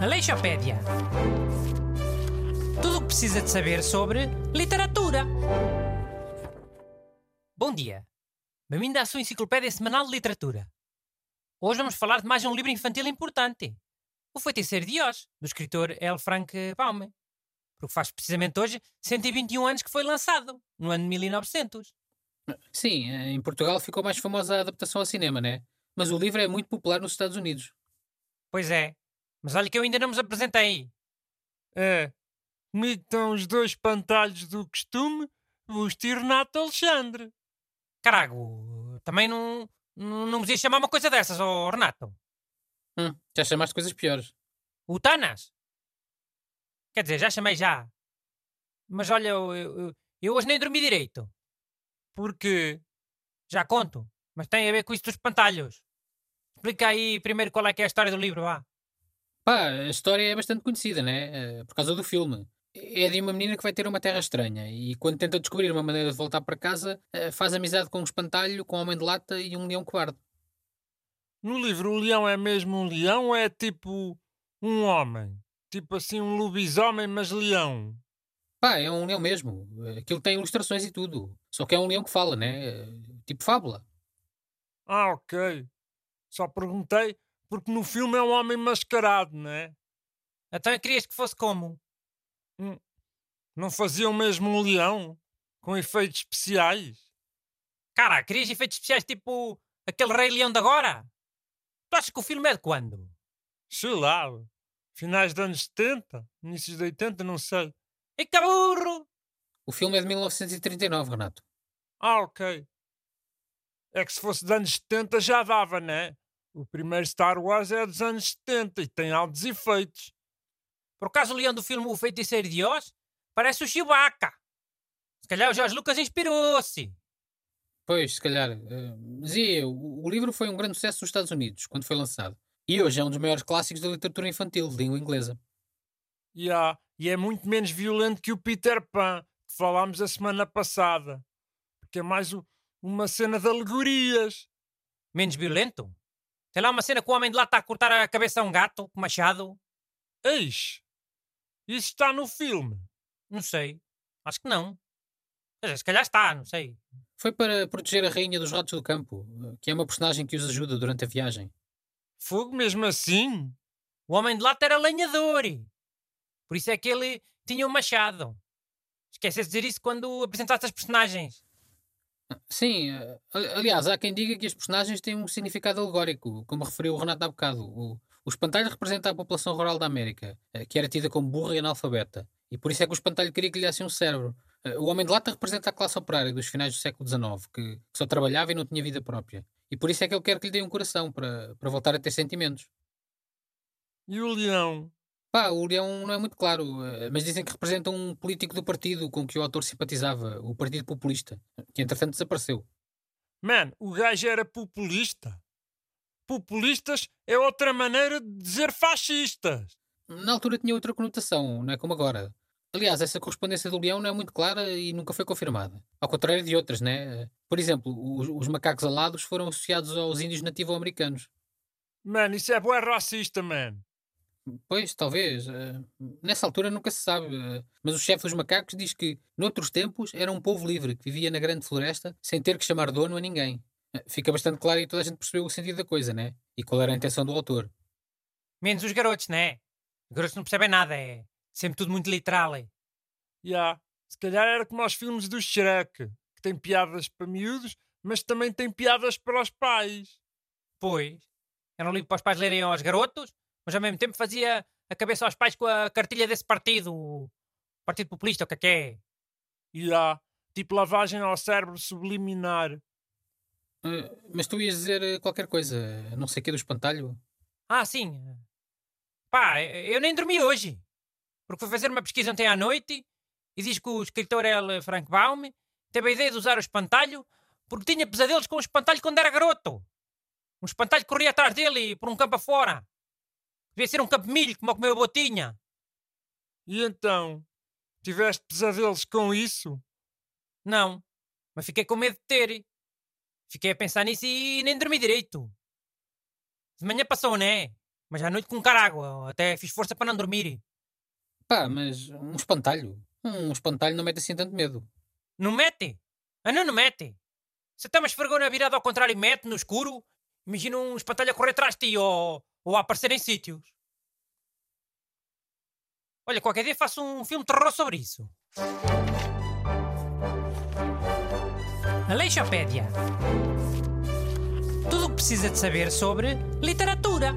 Aleixopédia. Tudo o que precisa de saber sobre literatura. Bom dia. Bem-vindo à sua enciclopédia semanal de literatura. Hoje vamos falar de mais um livro infantil importante. O Feiticeiro de Oz, do escritor L. Frank Baum. Porque faz precisamente hoje 121 anos que foi lançado, no ano de 1900. Sim, em Portugal ficou mais famosa a adaptação ao cinema, né? Mas o livro é muito popular nos Estados Unidos. Pois é. Mas olha que eu ainda não vos apresentei. É. Estão os dois pantalhos do costume, e Renato Alexandre. Carago, também não, não, não vos ia chamar uma coisa dessas, oh Renato. Hum, já chamaste coisas piores. O Tanas? Quer dizer, já chamei já. Mas olha, eu, eu, eu hoje nem dormi direito. Porquê? Já conto, mas tem a ver com isso dos pantalhos. Explica aí primeiro qual é que é a história do livro, vá. Pá, a história é bastante conhecida, né? Eh, Por causa do filme. É de uma menina que vai ter uma terra estranha e quando tenta descobrir uma maneira de voltar para casa, eh, faz amizade com um espantalho, com um homem de lata e um leão cobarde. No livro o leão é mesmo um leão ou é tipo um homem? Tipo assim um lobisomem, mas leão? Pá, é um leão mesmo. Aquilo tem ilustrações e tudo. Só que é um leão que fala, né? Eh, Tipo fábula. Ah, ok. Só perguntei porque no filme é um homem mascarado, né? Então querias que fosse como? Não faziam mesmo um leão? Com efeitos especiais? Cara, querias efeitos especiais tipo aquele Rei Leão de agora? Tu achas que o filme é de quando? Sei lá. Finais dos anos 70? Inícios de 80, não sei. E que burro! O filme é de 1939, Renato. Ah, ok. É que se fosse dos anos 70 já dava, né? O primeiro Star Wars é dos anos 70 e tem altos efeitos. Por acaso o leão do filme O Feiticeiro de Oz parece o Chewbacca. Se calhar o Jorge Lucas inspirou-se. Pois, se calhar. eh, Mas e o, o livro foi um grande sucesso nos Estados Unidos, quando foi lançado. E hoje é um dos maiores clássicos da literatura infantil, de língua inglesa. E há- e é muito menos violento que o Peter Pan, que falámos a semana passada. Porque é mais u- uma cena de alegorias. Menos violento? Sei lá, uma cena que o homem de lá está a cortar a cabeça a um gato com machado? Eis! Isso está no filme. Não sei. Acho que não. Dizer, se calhar está, não sei. Foi para proteger a rainha dos ratos do campo, que é uma personagem que os ajuda durante a viagem. Fogo mesmo assim? O homem de lata era lenhador. Por isso é que ele tinha um machado. Esqueceste de dizer isso quando apresentaste as personagens. Sim, eh, ali- aliás, há quem diga que as personagens têm um significado alegórico, como referiu o Renato há bocado. O, o espantalho representa a população rural da América, eh, que era tida como burra e analfabeta. E por isso é que o espantalho queria que lhe desse um cérebro. Eh, O homem de lata representa a classe operária dos finais do século XIX, que, que só trabalhava e não tinha vida própria. E por isso é que ele quer que lhe dê um coração, para, para voltar a ter sentimentos. E o leão? Pá, o leão não é muito claro, eh, mas dizem que representa um político do partido com que o autor simpatizava, o Partido Populista, que entretanto desapareceu. Man, o gajo era populista. Populistas é outra maneira de dizer fascistas. Na altura tinha outra conotação, não é como agora. Aliás, essa correspondência do leão não é muito clara e nunca foi confirmada. Ao contrário de outras, né? Por exemplo, os, os macacos alados foram associados aos índios nativo-americanos. Man, isso é bué racista, man. Pois, talvez. eh, nessa altura nunca se sabe. eh, mas o chefe dos macacos diz que, noutros tempos, era um povo livre que vivia na grande floresta sem ter que chamar dono a ninguém. Eh, Fica bastante claro e toda a gente percebeu o sentido da coisa, né? E qual era a intenção do autor. Menos os garotos, né? Os garotos não percebem nada, é sempre tudo muito literal. É. Ya, Se calhar era como aos filmes do Shrek, que tem piadas para miúdos, mas também tem piadas para os pais. Pois, era um livro para os pais lerem aos garotos, mas ao mesmo tempo fazia a cabeça aos pais com a cartilha desse partido, Partido Populista, o que é que é? Ya, Tipo lavagem ao cérebro subliminar. Eh, mas tu ias dizer eh, qualquer coisa, não sei o que do espantalho. Ah, sim. Pá, eu nem dormi hoje. Porque fui fazer uma pesquisa ontem à noite e diz que o escritor L. Frank Baum teve a ideia de usar o espantalho porque tinha pesadelos com o espantalho quando era garoto. Um espantalho corria atrás dele por um campo afora. Devia ser um campo de milho, como o que o meu avô tinha. E então? Tiveste pesadelos com isso? Não, mas fiquei com medo de ter. Fiquei a pensar nisso e nem dormi direito. De manhã passou, né? Mas à noite com carágua. Até fiz força para não dormir. Pá, mas um espantalho. Um espantalho não mete assim tanto medo. Não mete? Ah, não, não mete. Se está uma esfregona virada ao contrário e mete no escuro, imagina um espantalho a correr atrás de ti ou, ou a aparecer em sítios. Olha, qualquer dia faço um filme de terror sobre isso. Aleixopédia. Tudo o que precisa de saber sobre literatura.